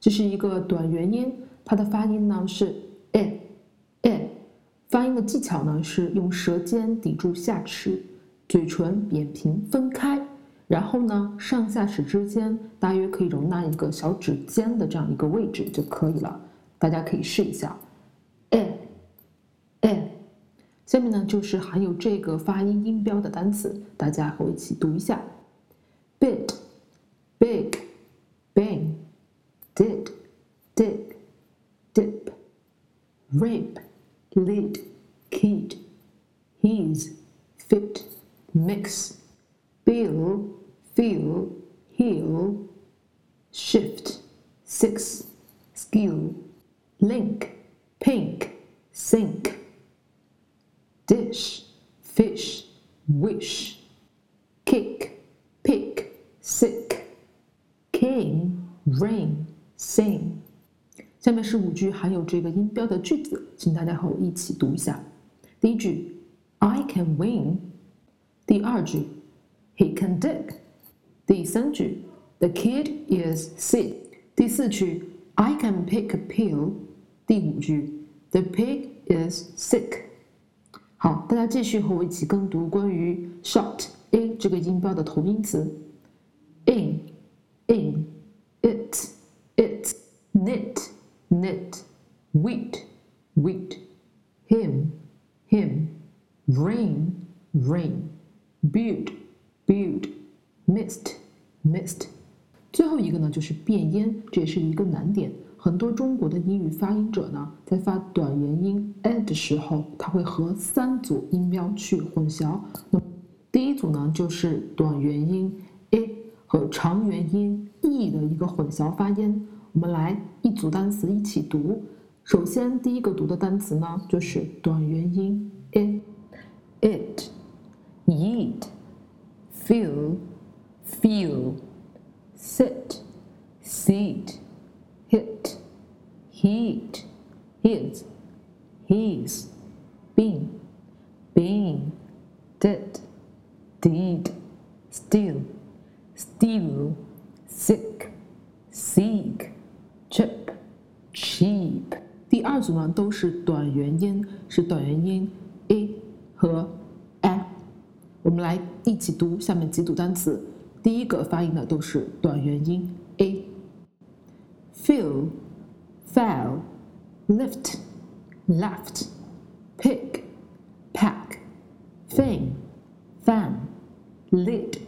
这是一个短元音，它的发音呢是 e e，发音的技巧呢是用舌尖抵住下齿，嘴唇扁平分开，然后呢上下齿之间大约可以容纳一个小指尖的这样一个位置就可以了。大家可以试一下 e e。下面呢就是含有这个发音音标的单词，大家和我一起读一下 bit big did, dig, dip, rape, lid, kid, he's, fit, mix, bill, feel, heal, shift, six, skill, link, pink, sink, dish, fish, wish, 下面是五句含有这个音标的句子，请大家和我一起读一下。第一句，I can win。第二句，He can dig。第三句，The kid is sick。第四句，I can pick a pill。第五句，The pig is sick。好，大家继续和我一起跟读关于 short in 这个音标的头音词，in in it it knit。Knit, wheat, wheat, him, him, rain, rain, build, build, mist, mist。最后一个呢，就是变音，这也是一个难点。很多中国的英语发音者呢，在发短元音 a 的时候，他会和三组音标去混淆。那么第一组呢，就是短元音 a。和长元音 e 的一个混淆发音，我们来一组单词一起读。首先，第一个读的单词呢，就是短元音 i it, eat, feel, feel, sit, seat, hit, heat, his, his, been, been, did, did, still. Steal, sick, seek, chip, cheap。第二组呢都是短元音，是短元音 a 和 a。我们来一起读下面几组单词。第一个发音的都是短元音 a。Fill, fell, lift, left, pick, pack, fame, fan, lid,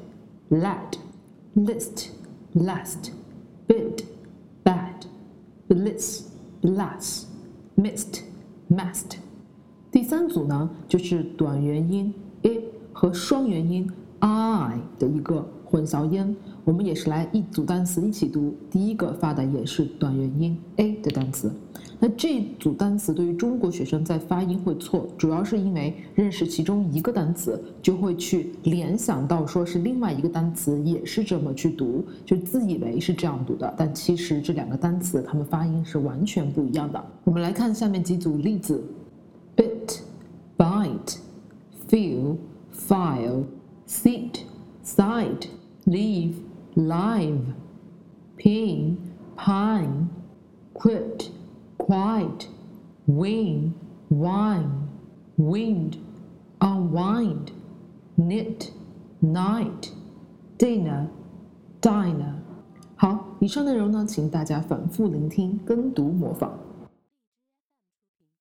lad。list, last, bid, bad, bliss, blast, missed, mast。第三组呢，就是短元音 a 和双元音 i 的一个混淆音。我们也是来一组单词一起读，第一个发的也是短元音 a 的单词。那这组单词对于中国学生在发音会错，主要是因为认识其中一个单词，就会去联想到说是另外一个单词也是这么去读，就自以为是这样读的，但其实这两个单词它们发音是完全不一样的。我们来看下面几组例子：bit、bite、feel、file、seat、side、leave, live, pin, pine, quit, quiet, win, wine, wind, unwind, knit, night, dinner, diner。好，以上内容呢，请大家反复聆听、跟读、模仿。